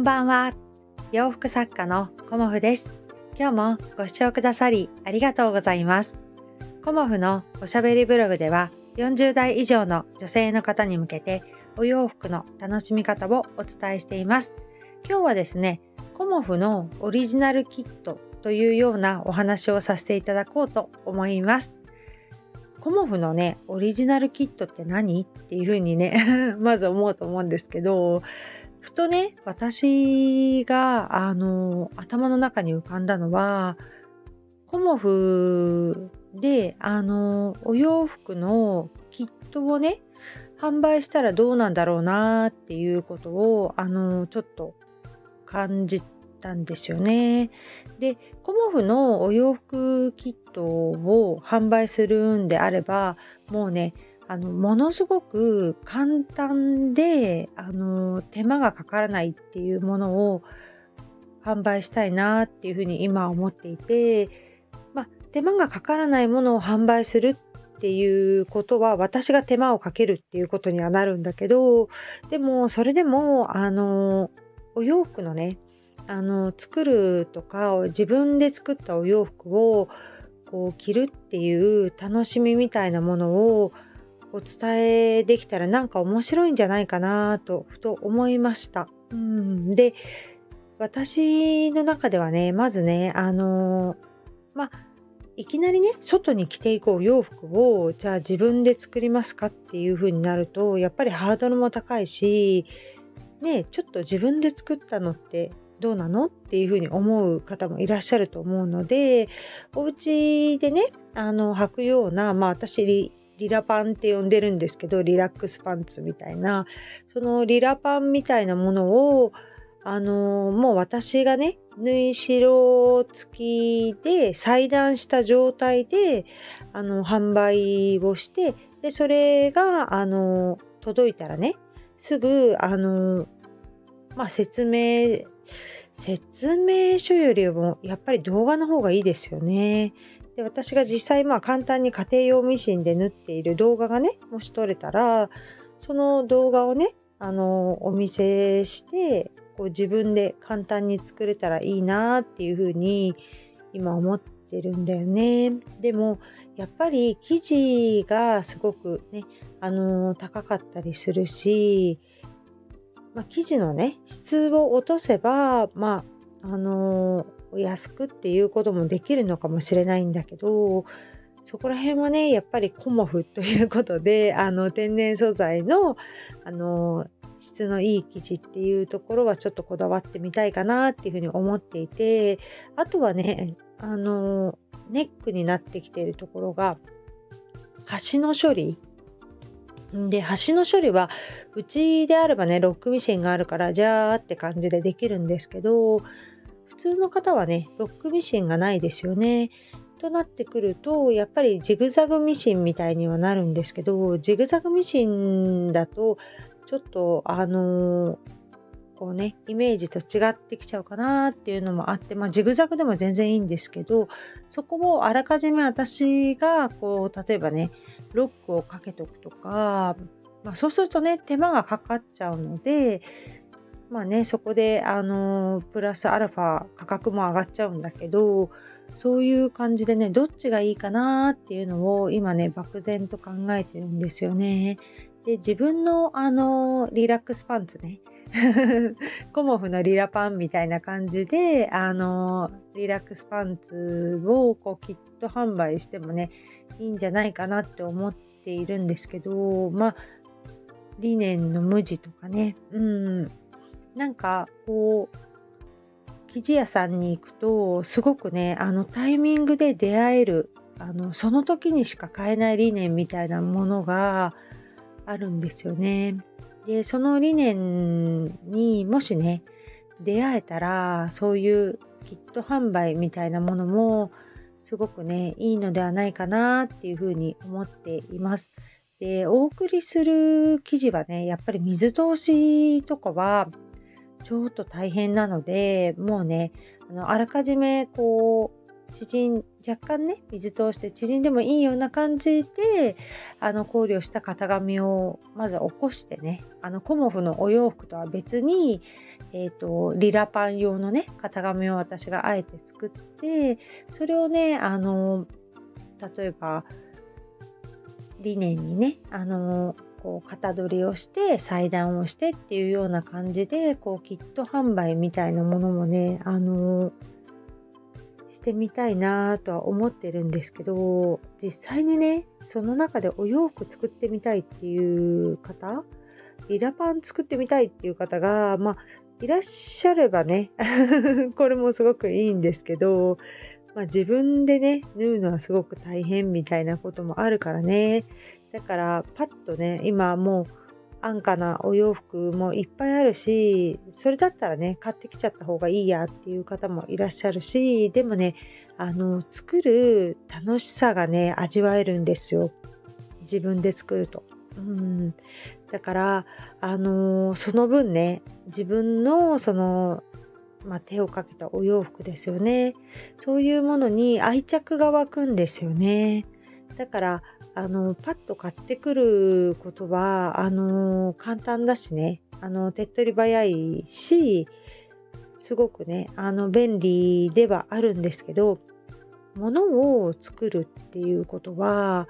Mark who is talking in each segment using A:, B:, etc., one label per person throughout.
A: んばんは。洋服作家のコモフです。今日もご視聴くださりありがとうございます。コモフのおしゃべりブログでは40代以上の女性の方に向けてお洋服の楽しみ方をお伝えしています。今日はですね、コモフのオリジナルキットというようなお話をさせていただこうと思います。コモフのね、オリジナルキットって何？っていうふうにね まず思うと思うんですけど、ふとね、私が、あの、頭の中に浮かんだのは、コモフで、あの、お洋服のキットをね、販売したらどうなんだろうなっていうことを、あの、ちょっと感じたんですよね。で、コモフのお洋服キットを販売するんであれば、もうね、あのものすごく簡単であの手間がかからないっていうものを販売したいなっていうふうに今思っていて、ま、手間がかからないものを販売するっていうことは私が手間をかけるっていうことにはなるんだけどでもそれでもあのお洋服のねあの作るとか自分で作ったお洋服をこう着るっていう楽しみみたいなものをお伝えできたらなんか面白いんじゃないかなとふと思いました。うん、で私の中ではねまずねあのまあいきなりね外に着ていくお洋服をじゃあ自分で作りますかっていう風になるとやっぱりハードルも高いしねちょっと自分で作ったのってどうなのっていうふうに思う方もいらっしゃると思うのでお家でねあの履くようなまあ私リラパンって呼んでるんですけどリラックスパンツみたいなそのリラパンみたいなものをあのもう私がね縫い代付きで裁断した状態であの販売をしてでそれがあの届いたらねすぐあのまあ説明説明書よりもやっぱり動画の方がいいですよね。で私が実際まあ簡単に家庭用ミシンで縫っている動画がねもし撮れたらその動画をねあのお見せしてこう自分で簡単に作れたらいいなっていうふうに今思ってるんだよね。でもやっぱり生地がすごくねあの高かったりするし、まあ、生地のね質を落とせばまああの安くっていうこともできるのかもしれないんだけどそこら辺はねやっぱりコモフということであの天然素材のあの質のいい生地っていうところはちょっとこだわってみたいかなっていうふうに思っていてあとはねあのネックになってきているところが端の処理。で端の処理はうちであればねロックミシンがあるからじゃーって感じでできるんですけど普通の方はね、ロックミシンがないですよね。となってくると、やっぱりジグザグミシンみたいにはなるんですけど、ジグザグミシンだと、ちょっと、あのー、こうね、イメージと違ってきちゃうかなっていうのもあって、まあ、ジグザグでも全然いいんですけど、そこをあらかじめ私が、こう、例えばね、ロックをかけとくとか、まあ、そうするとね、手間がかかっちゃうので、まあね、そこで、あのプラスアルファ価格も上がっちゃうんだけど、そういう感じでね、どっちがいいかなっていうのを今ね、漠然と考えてるんですよね。で、自分のあのリラックスパンツね、コモフのリラパンみたいな感じで、あのリラックスパンツをこうキット販売してもね、いいんじゃないかなって思っているんですけど、まあ、リネンの無地とかね、うん、なんかこう生地屋さんに行くとすごくねあのタイミングで出会えるあのその時にしか買えない理念みたいなものがあるんですよね。でその理念にもしね出会えたらそういうキット販売みたいなものもすごくねいいのではないかなっていうふうに思っています。でお送りする生地はねやっぱり水通しとかはちょっと大変なので、もうね、あのあらかじめこう、縮ん若干ね水通して縮んでもいいような感じであの考慮した型紙をまず起こしてねあのコモフのお洋服とは別に、えーと、リラパン用のね型紙を私があえて作ってそれをねあの例えばリネンにねあのこう型取りをして裁断をしてっていうような感じでこうキット販売みたいなものもねあのしてみたいなとは思ってるんですけど実際にねその中でお洋服作ってみたいっていう方リラパン作ってみたいっていう方がまあいらっしゃればね これもすごくいいんですけど、まあ、自分でね縫うのはすごく大変みたいなこともあるからねだからパッとね今もう安価なお洋服もいっぱいあるしそれだったらね買ってきちゃった方がいいやっていう方もいらっしゃるしでもねあの作る楽しさがね味わえるんですよ。自分で作ると。うん。だからあのその分ね自分のそのまあ、手をかけたお洋服ですよね。そういうものに愛着が湧くんですよね。だからあのパッと買ってくることはあの簡単だしねあの手っ取り早いしすごくねあの便利ではあるんですけど物を作るっていうことは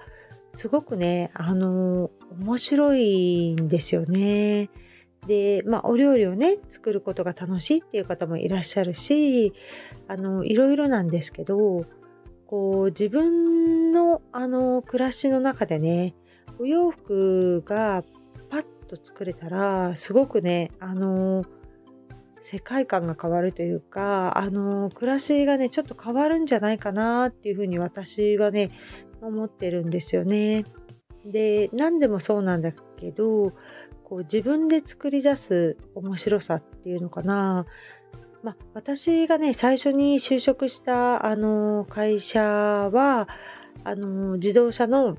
A: すごくねあの面白いんですよね。でまあお料理をね作ることが楽しいっていう方もいらっしゃるしあのいろいろなんですけどこう自分のあの暮らしの中でねお洋服がパッと作れたらすごくねあの世界観が変わるというかあの暮らしがねちょっと変わるんじゃないかなっていうふうに私はね思ってるんですよね。で何でもそうなんだけどこう自分で作り出す面白さっていうのかなまあ、私がね最初に就職したあの会社はあの自動車の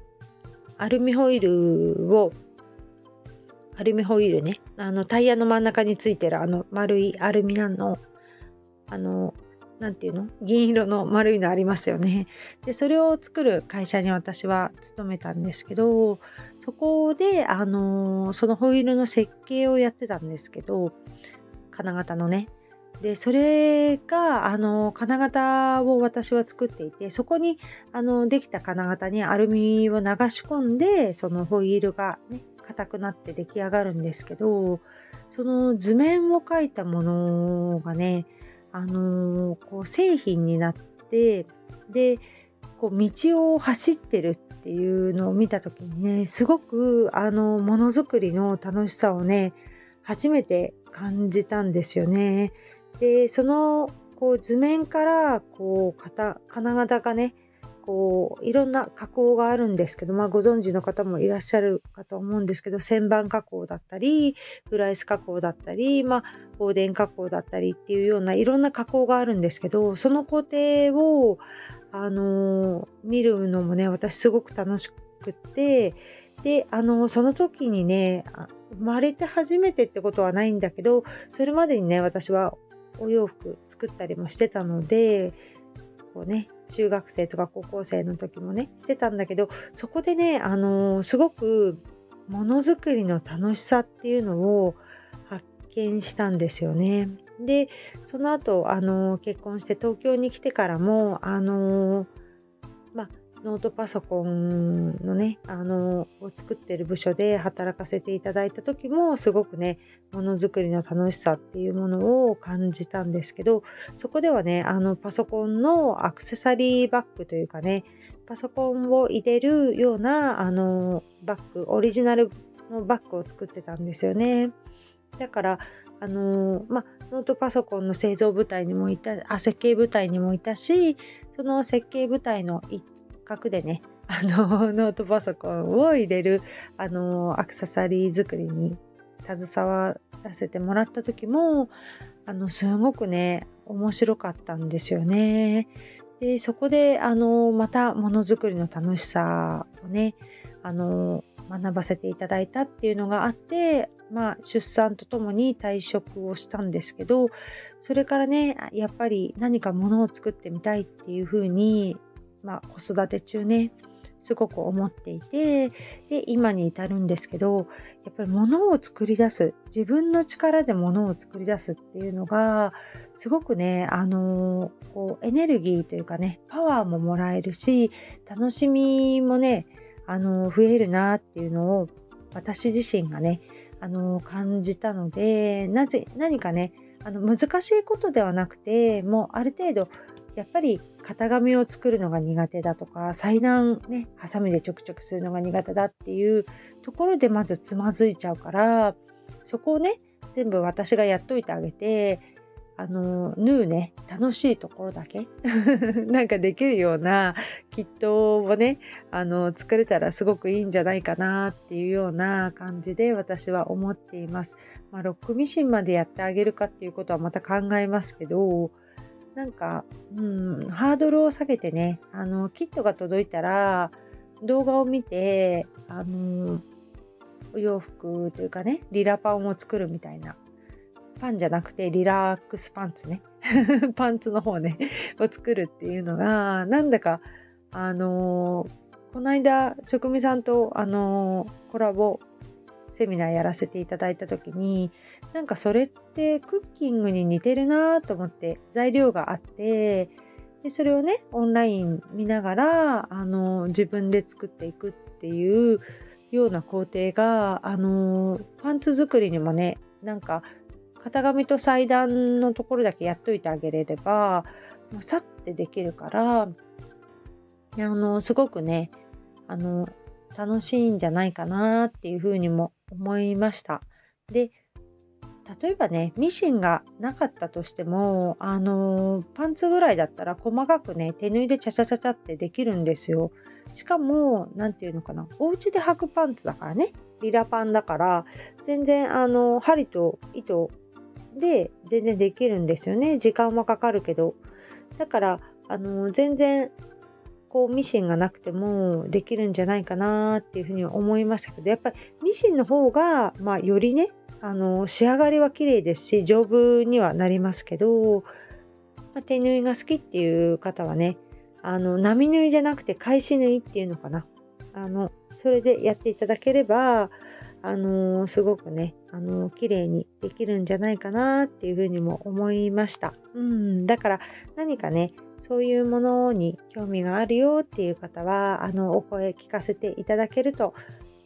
A: アルミホイールをアルミホイールねあのタイヤの真ん中についてるあの丸いアルミなのあの何て言うの銀色の丸いのありますよね。でそれを作る会社に私は勤めたんですけどそこであのそのホイールの設計をやってたんですけど金型のねでそれがあの金型を私は作っていてそこにあのできた金型にアルミを流し込んでそのホイールがね硬くなって出来上がるんですけどその図面を描いたものがねあのこう製品になってでこう道を走ってるっていうのを見た時にねすごくあのものづくりの楽しさをね初めて感じたんですよね。でそのこう図面からこう金型がねこういろんな加工があるんですけど、まあ、ご存知の方もいらっしゃるかと思うんですけど旋盤加工だったりフライス加工だったり、まあ、放電加工だったりっていうようないろんな加工があるんですけどその工程を、あのー、見るのもね私すごく楽しくってであのー、その時にね生まれて初めてってことはないんだけどそれまでにね私はお洋服作ったりもしてたのでこうね中学生とか高校生の時もねしてたんだけどそこでねあのー、すごくものづくりの楽しさっていうのを発見したんですよね。でその後あのー、結婚して東京に来てからもあのー、ノートパソコンのね、あの、を作ってる部署で働かせていただいた時も、すごくね、ものづくりの楽しさっていうものを感じたんですけど、そこではね、あの、パソコンのアクセサリーバッグというかね、パソコンを入れるような、あの、バッグ、オリジナルのバッグを作ってたんですよね。だから、あのまノートパソコンの製造部隊にもいたあ設計部隊にもいたしその設計部隊の一角でね あのノートパソコンを入れるあのアクセサリー作りに携わらせてもらった時もあのすごくね面白かったんですよね。でそこであのまたものづくりの楽しさをねあの学ばせていただいたっていうのがあって、まあ、出産とともに退職をしたんですけどそれからねやっぱり何か物を作ってみたいっていうふうに、まあ、子育て中ねすごく思っていてで今に至るんですけどやっぱり物を作り出す自分の力で物を作り出すっていうのがすごくねあのこうエネルギーというかねパワーももらえるし楽しみもねあの増えるなっていうのを私自身がねあの感じたのでなぜ何かねあの難しいことではなくてもうある程度やっぱり型紙を作るのが苦手だとか裁断ねハサミでちょくちょくするのが苦手だっていうところでまずつまずいちゃうからそこをね全部私がやっといてあげてあの縫うね楽しいところだけ なんかできるようなキットをねあの作れたらすごくいいんじゃないかなっていうような感じで私は思っています。まあ、ロックミシンまでやってあげるかっていうことはまた考えますけどなんか、うん、ハードルを下げてね、あの、キットが届いたら、動画を見て、あの、お洋服というかね、リラパンを作るみたいな。パンじゃなくてリラックスパンツね。パンツの方ね、を作るっていうのが、なんだか、あのこの間、職味さんと、あのコラボセミナーやらせていただいた時になんかそれってクッキングに似てるなと思って材料があってでそれをねオンライン見ながらあの自分で作っていくっていうような工程があのパンツ作りにもねなんか型紙と裁断のところだけやっといてあげれればもうさってできるからあのすごくねあの楽しいんじゃないかなっていうふうにも思いました。で例えばねミシンがなかったとしてもあのパンツぐらいだったら細かくね手縫いでチャチャチャチャってできるんですよ。しかも何て言うのかなお家で履くパンツだからねリラパンだから全然あの針と糸で全然できるんですよね時間はかかるけどだからあの全然こうミシンがなくてもできるんじゃないかなっていうふうに思いましたけどやっぱりミシンの方が、まあ、よりねあの仕上がりは綺麗ですし丈夫にはなりますけど、まあ、手縫いが好きっていう方はねあの波縫いじゃなくて返し縫いっていうのかなあのそれでやっていただければあの、すごくね、あのー、綺麗にできるんじゃないかなっていうふうにも思いました。うん、だから何かね、そういうものに興味があるよっていう方は、あの、お声聞かせていただけると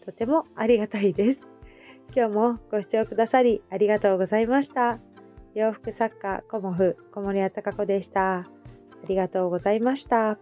A: とてもありがたいです。今日もご視聴くださりありがとうございました。洋服作家コモフ小森屋隆子でした。ありがとうございました。